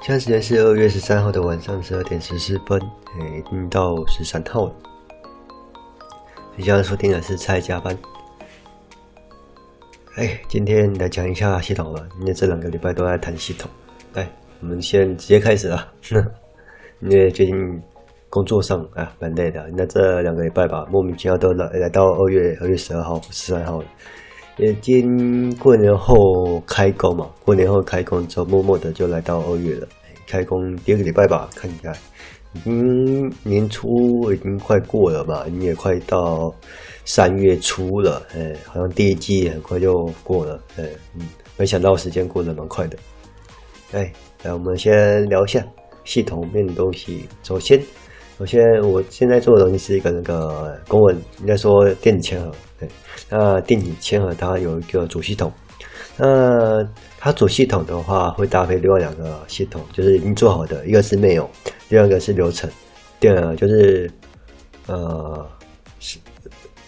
现在时间是二月十三号的晚上十二点十四分，哎，已经到十三号了。你现在收听的是蔡加班。哎，今天来讲一下系统吧，因为这两个礼拜都在谈系统。来，我们先直接开始啊。因为最近工作上啊蛮累的，那这两个礼拜吧，莫名其妙都来来到二月二月十二号、十三号了。已经过年后开工嘛，过年后开工之后，默默的就来到二月了。开工第二个礼拜吧，看一下，已经年初已经快过了吧，你也快到三月初了，哎，好像第一季很快就过了，哎，嗯，没想到时间过得蛮快的。哎，来，我们先聊一下系统面的东西。首先，首先我现在做的东西是一个那个公文，应该说电子签核。对，那电子签核它有一个主系统，那它主系统的话会搭配另外两个系统，就是已经做好的，一个是 mail，第二个是流程，第二就是呃是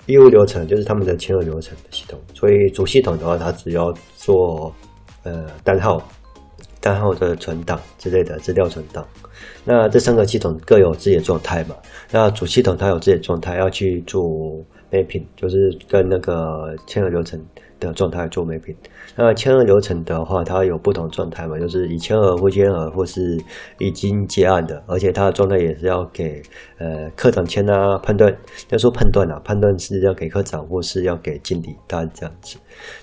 业务流程，就是他们的签核流程的系统。所以主系统的话，它只要做呃单号、单号的存档之类的资料存档。那这三个系统各有自己的状态嘛，那主系统它有自己的状态要去做。mapping 就是跟那个签核流程的状态做美品。那签核流程的话，它有不同状态嘛，就是已签核、未签核，或是已经结案的，而且它的状态也是要给呃科长签啊判断。要说判断啊，判断是要给科长或是要给经理，大概这样子。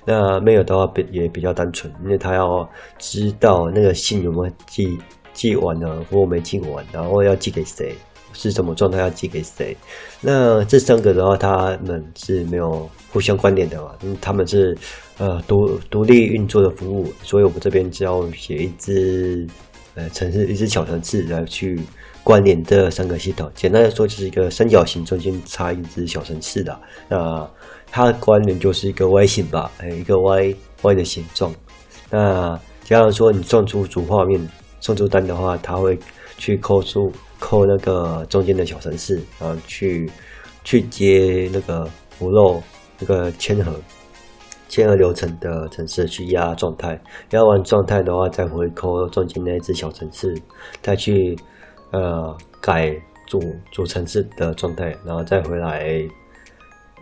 那没有的话，比也比较单纯，因为他要知道那个信有没有寄寄完了或没寄完，然后要寄给谁。是什么状态要寄给谁？那这三个的话，他们是没有互相关联的嘛？嗯，他们是呃独独立运作的服务，所以我们这边只要写一只呃城市，一只小城市来去关联这三个系统。简单来说，就是一个三角形中间插一只小城市的。那它的关联就是一个 Y 型吧？哎，一个 Y Y 的形状。那假如说你送出主画面、送出单的话，它会去扣出。扣那个中间的小城市，然后去去接那个符漏那个签核签核流程的城市去压状态，压完状态的话，再回扣中间那一只小城市，再去呃改主主城市的状态，然后再回来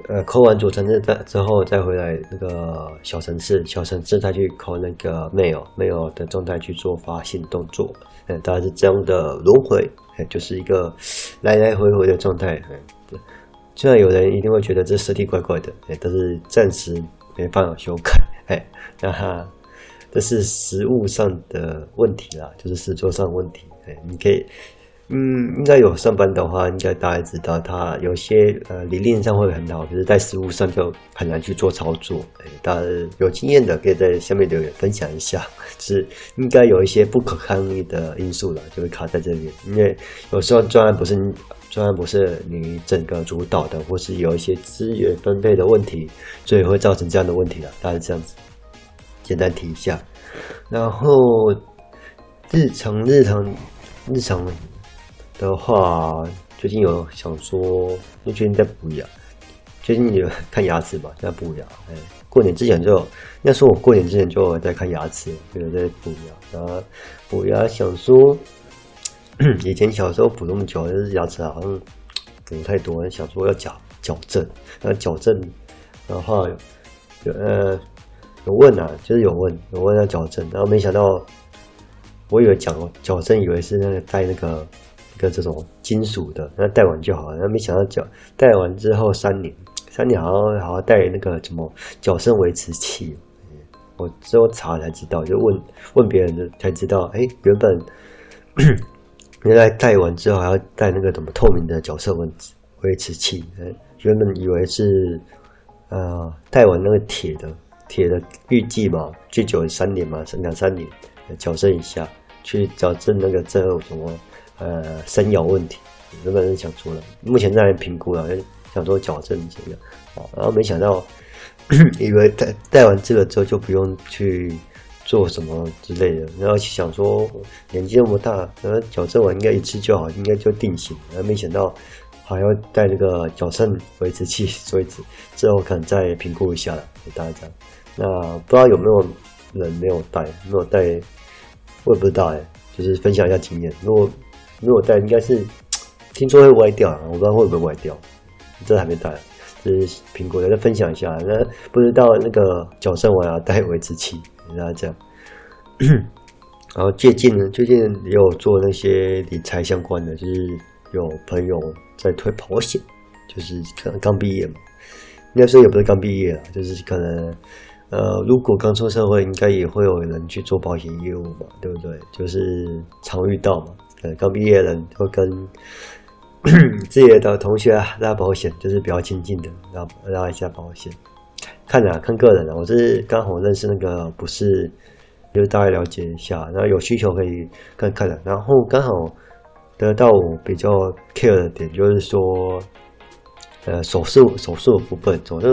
呃扣完主程式的之后，再回来那个小城市小城市再去扣那个 mail mail 的状态去做发信动作，嗯，大概是这样的轮回。就是一个来来回回的状态。对，虽然有人一定会觉得这设定怪怪的，但是暂时没办法修改。哎，那哈，这是实物上的问题啦，就是实作上问题。哎，你可以。嗯，应该有上班的话，应该大家知道，它有些呃理念上会很好，可是在实务上就很难去做操作。哎，大家有经验的可以在下面留言分享一下，是应该有一些不可抗力的因素了，就会卡在这里。因为有时候专案不是专案不是你整个主导的，或是有一些资源分配的问题，所以会造成这样的问题了。大概这样子，简单提一下。然后日常日常日常。的话，最近有想说，因为最近在补牙，最近有看牙齿嘛，在补牙。哎，过年之前就，那时候我过年之前就在看牙齿，就在补牙。然后补牙想说，以前小时候补那么久，就是牙齿好像补太多，想说要矫矫正。然后矫正的话，有呃有问啊，就是有问有问要矫正，然后没想到，我以为矫矫正，以为是那个戴那个。一个这种金属的，那戴完就好了。那没想到脚戴完之后三年，三年好像还要戴那个什么矫正维持器。我之后查才知道，就问问别人的才知道，哎，原本 原来戴完之后还要戴那个什么透明的矫正维维持器。原本以为是呃戴完那个铁的铁的预计嘛，最久三年嘛，两三年矫正一下，去矫正那个最后什么。呃，生咬问题，原本是想说了，目前在评估了，想说矫正这样，哦，然后没想到，以为戴戴完这个之后就不用去做什么之类的，然后想说年纪那么大，然后矫正完应该一次就好，应该就定型，然后没想到还要带那个矫正维持器，所以之后可能再评估一下了，给大家。那不知道有没有人没有带，没有带，我也不知道哎。就是分享一下经验。如果如果戴，应该是听说会歪掉，我不知道会不会歪掉，这还没戴。就是苹果的，再分享一下。那不知道那个矫正我要戴维持器，跟大家讲。然后最近呢，最近也有做那些理财相关的，就是有朋友在推保险，就是可能刚毕业嘛。那时候也不是刚毕业啊，就是可能呃，如果刚出社会，应该也会有人去做保险业务嘛，对不对？就是常遇到嘛，刚毕业的人会跟。自己的同学，拉保险就是比较亲近的，拉拉一下保险。看啊，看个人啊。我是刚好认识那个，不是，就是大概了解一下，然后有需求可以看看的。然后刚好得到我比较 care 的点，就是说，呃，手术手术的部分，手术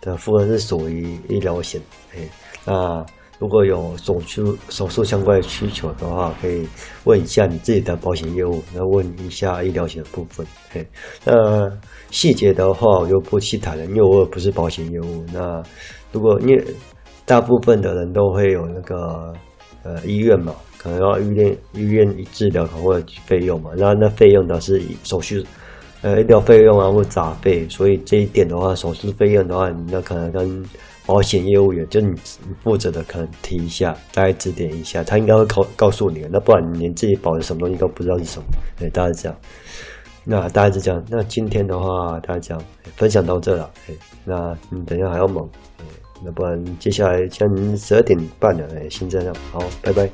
的部分是属于医疗险，哎，那。如果有手术手术相关的需求的话，可以问一下你自己的保险业务，然后问一下医疗险的部分。嘿，那细节的话我就不细谈了，因为我也不是保险业务。那如果因为大部分的人都会有那个呃医院嘛，可能要医院医院治疗可能会费用嘛，那那费用都是手术呃医疗费用啊或杂费，所以这一点的话，手术费用的话，那可能跟保险业务员就你负责的，可能提一下，大概指点一下，他应该会告告诉你。那不然你连自己保的什么东西都不知道是什么，对，大概是这样。那大概是这样。那今天的话，大家这样分享到这了。哎，那你等下还要忙，那不然接下来将十二点半了，哎，先这样，好，拜拜。